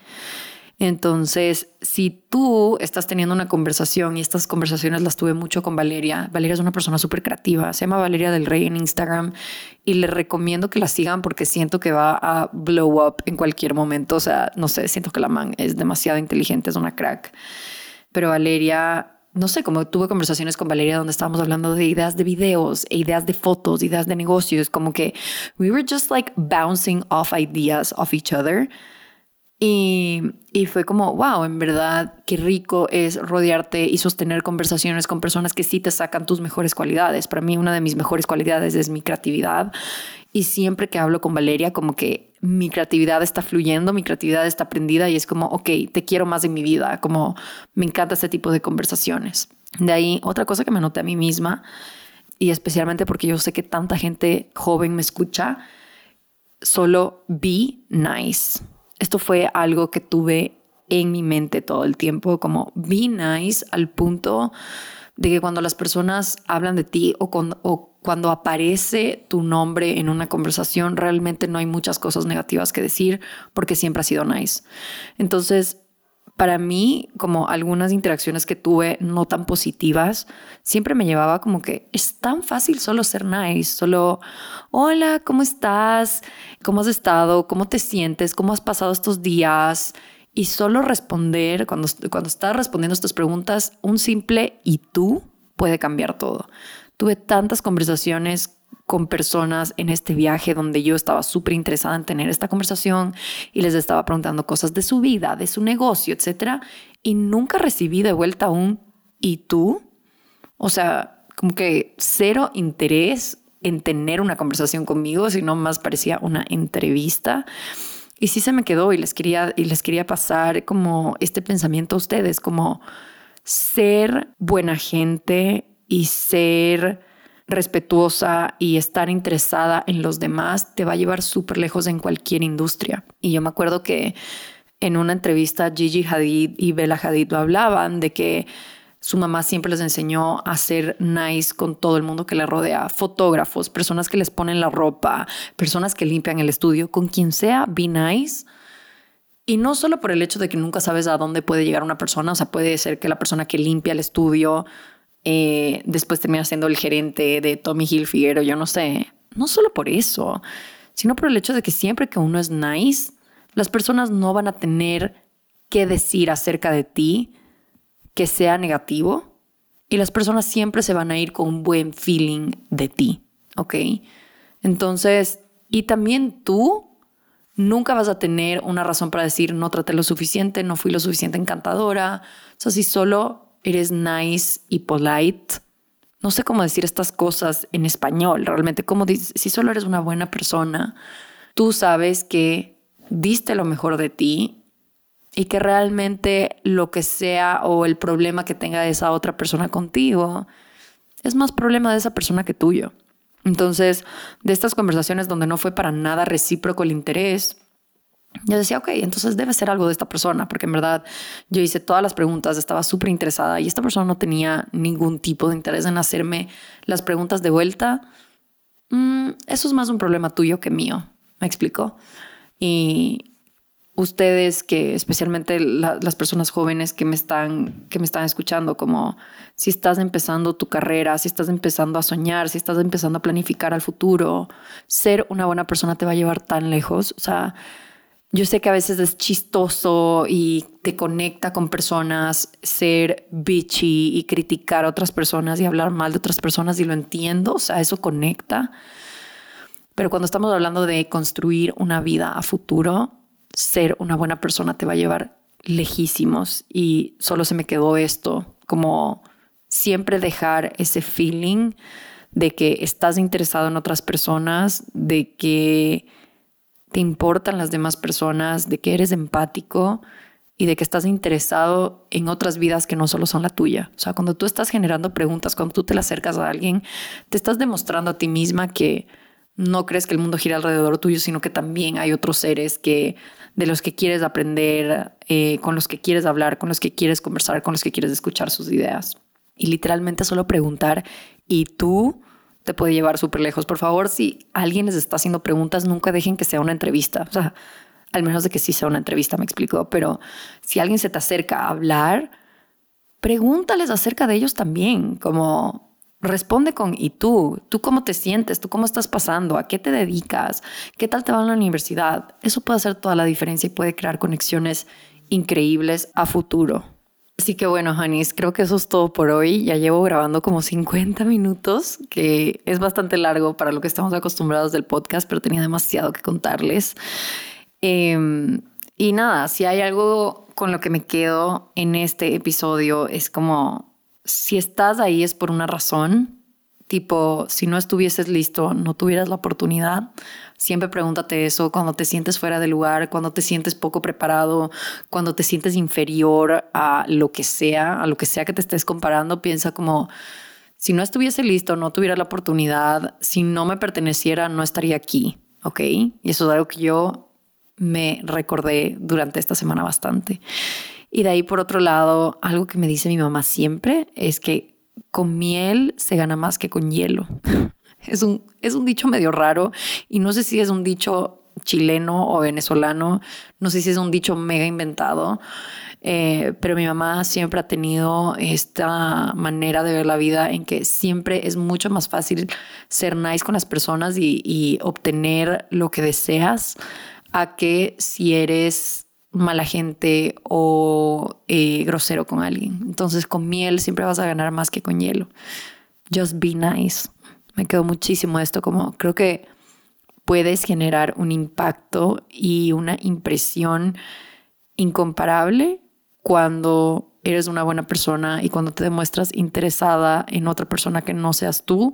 Entonces, si tú estás teniendo una conversación y estas conversaciones las tuve mucho con Valeria, Valeria es una persona súper creativa, se llama Valeria del Rey en Instagram y le recomiendo que la sigan porque siento que va a blow up en cualquier momento. O sea, no sé, siento que la man es demasiado inteligente, es una crack. Pero Valeria no sé, como tuve conversaciones con Valeria donde estábamos hablando de ideas de videos, e ideas de fotos, ideas de negocios, como que we were just like bouncing off ideas of each other. Y, y, fue como, wow, en verdad, qué rico es rodearte y sostener conversaciones con personas que sí te sacan tus mejores cualidades. Para mí, una de mis mejores cualidades es mi creatividad. Y siempre que hablo con Valeria, como que mi creatividad está fluyendo, mi creatividad está prendida y es como, ok, te quiero más en mi vida, como me encanta este tipo de conversaciones. De ahí, otra cosa que me noté a mí misma, y especialmente porque yo sé que tanta gente joven me escucha, solo be nice esto fue algo que tuve en mi mente todo el tiempo, como be nice al punto de que cuando las personas hablan de ti o, o cuando aparece tu nombre en una conversación, realmente no hay muchas cosas negativas que decir porque siempre ha sido nice. Entonces, para mí, como algunas interacciones que tuve no tan positivas, siempre me llevaba como que es tan fácil solo ser nice, solo, hola, ¿cómo estás? ¿Cómo has estado? ¿Cómo te sientes? ¿Cómo has pasado estos días? Y solo responder, cuando, cuando estás respondiendo estas preguntas, un simple y tú puede cambiar todo. Tuve tantas conversaciones con personas en este viaje donde yo estaba súper interesada en tener esta conversación y les estaba preguntando cosas de su vida, de su negocio, etcétera, y nunca recibí de vuelta un ¿y tú? O sea, como que cero interés en tener una conversación conmigo, sino más parecía una entrevista. Y sí se me quedó y les quería, y les quería pasar como este pensamiento a ustedes, como ser buena gente y ser respetuosa y estar interesada en los demás te va a llevar súper lejos en cualquier industria. Y yo me acuerdo que en una entrevista Gigi Hadid y Bella Hadid hablaban de que su mamá siempre les enseñó a ser nice con todo el mundo que le rodea, fotógrafos, personas que les ponen la ropa, personas que limpian el estudio, con quien sea, be nice. Y no solo por el hecho de que nunca sabes a dónde puede llegar una persona, o sea, puede ser que la persona que limpia el estudio eh, después termina siendo el gerente de Tommy Hilfiger o yo no sé, no solo por eso, sino por el hecho de que siempre que uno es nice, las personas no van a tener que decir acerca de ti que sea negativo y las personas siempre se van a ir con un buen feeling de ti, ¿ok? Entonces, y también tú nunca vas a tener una razón para decir no traté lo suficiente, no fui lo suficiente encantadora. O sea, si solo eres nice y polite, no sé cómo decir estas cosas en español, realmente, como si solo eres una buena persona, tú sabes que diste lo mejor de ti y que realmente lo que sea o el problema que tenga esa otra persona contigo es más problema de esa persona que tuyo. Entonces, de estas conversaciones donde no fue para nada recíproco el interés, yo decía, ok, entonces debe ser algo de esta persona, porque en verdad yo hice todas las preguntas, estaba súper interesada y esta persona no tenía ningún tipo de interés en hacerme las preguntas de vuelta. Mm, eso es más un problema tuyo que mío, me explicó. Y, ustedes que especialmente las personas jóvenes que me están que me están escuchando como si estás empezando tu carrera, si estás empezando a soñar, si estás empezando a planificar al futuro, ser una buena persona te va a llevar tan lejos, o sea, yo sé que a veces es chistoso y te conecta con personas ser bitchy y criticar a otras personas y hablar mal de otras personas y lo entiendo, o sea, eso conecta. Pero cuando estamos hablando de construir una vida a futuro, ser una buena persona te va a llevar lejísimos y solo se me quedó esto, como siempre dejar ese feeling de que estás interesado en otras personas, de que te importan las demás personas, de que eres empático y de que estás interesado en otras vidas que no solo son la tuya. O sea, cuando tú estás generando preguntas, cuando tú te le acercas a alguien, te estás demostrando a ti misma que no crees que el mundo gira alrededor tuyo, sino que también hay otros seres que de los que quieres aprender, eh, con los que quieres hablar, con los que quieres conversar, con los que quieres escuchar sus ideas. Y literalmente solo preguntar y tú te puede llevar súper lejos. Por favor, si alguien les está haciendo preguntas, nunca dejen que sea una entrevista. O sea, al menos de que sí sea una entrevista, me explico. Pero si alguien se te acerca a hablar, pregúntales acerca de ellos también, como Responde con ¿y tú? ¿Tú cómo te sientes? ¿Tú cómo estás pasando? ¿A qué te dedicas? ¿Qué tal te va en la universidad? Eso puede hacer toda la diferencia y puede crear conexiones increíbles a futuro. Así que bueno, Janis, creo que eso es todo por hoy. Ya llevo grabando como 50 minutos, que es bastante largo para lo que estamos acostumbrados del podcast, pero tenía demasiado que contarles. Em, y nada, si hay algo con lo que me quedo en este episodio, es como si estás ahí es por una razón. Tipo, si no estuvieses listo, no tuvieras la oportunidad. Siempre pregúntate eso cuando te sientes fuera de lugar, cuando te sientes poco preparado, cuando te sientes inferior a lo que sea, a lo que sea que te estés comparando. Piensa como, si no estuviese listo, no tuviera la oportunidad, si no me perteneciera, no estaría aquí. ¿Ok? Y eso es algo que yo me recordé durante esta semana bastante. Y de ahí, por otro lado, algo que me dice mi mamá siempre es que con miel se gana más que con hielo. Es un, es un dicho medio raro y no sé si es un dicho chileno o venezolano, no sé si es un dicho mega inventado, eh, pero mi mamá siempre ha tenido esta manera de ver la vida en que siempre es mucho más fácil ser nice con las personas y, obtener lo que deseas a que si eres mala gente o eh, grosero con alguien. Entonces con miel siempre vas a ganar más que con hielo. Just be nice. Me quedó muchísimo esto, como creo que puedes generar un impacto y una impresión incomparable cuando eres una buena persona y cuando te demuestras interesada en otra persona que no seas tú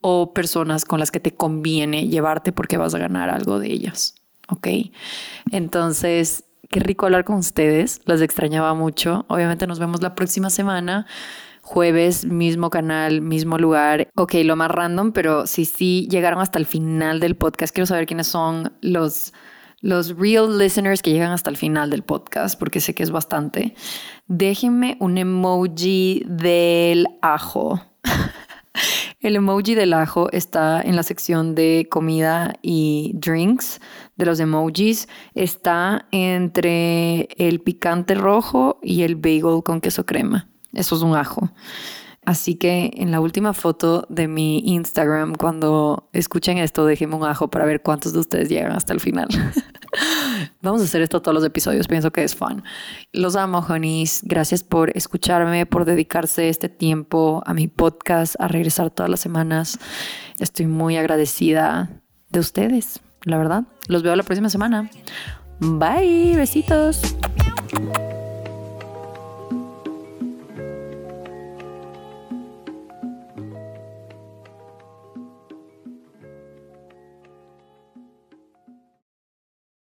o personas con las que te conviene llevarte porque vas a ganar algo de ellas. ¿Ok? Entonces, Qué rico hablar con ustedes. Los extrañaba mucho. Obviamente nos vemos la próxima semana. Jueves, mismo canal, mismo lugar. Ok, lo más random, pero si sí llegaron hasta el final del podcast, quiero saber quiénes son los los real listeners que llegan hasta el final del podcast, porque sé que es bastante, déjenme un emoji del ajo. El emoji del ajo está en la sección de comida y drinks de los emojis. Está entre el picante rojo y el bagel con queso crema. Eso es un ajo. Así que en la última foto de mi Instagram, cuando escuchen esto, déjenme un ajo para ver cuántos de ustedes llegan hasta el final. Vamos a hacer esto todos los episodios, pienso que es fun. Los amo, honeys. Gracias por escucharme, por dedicarse este tiempo a mi podcast, a regresar todas las semanas. Estoy muy agradecida de ustedes, la verdad. Los veo la próxima semana. Bye, besitos.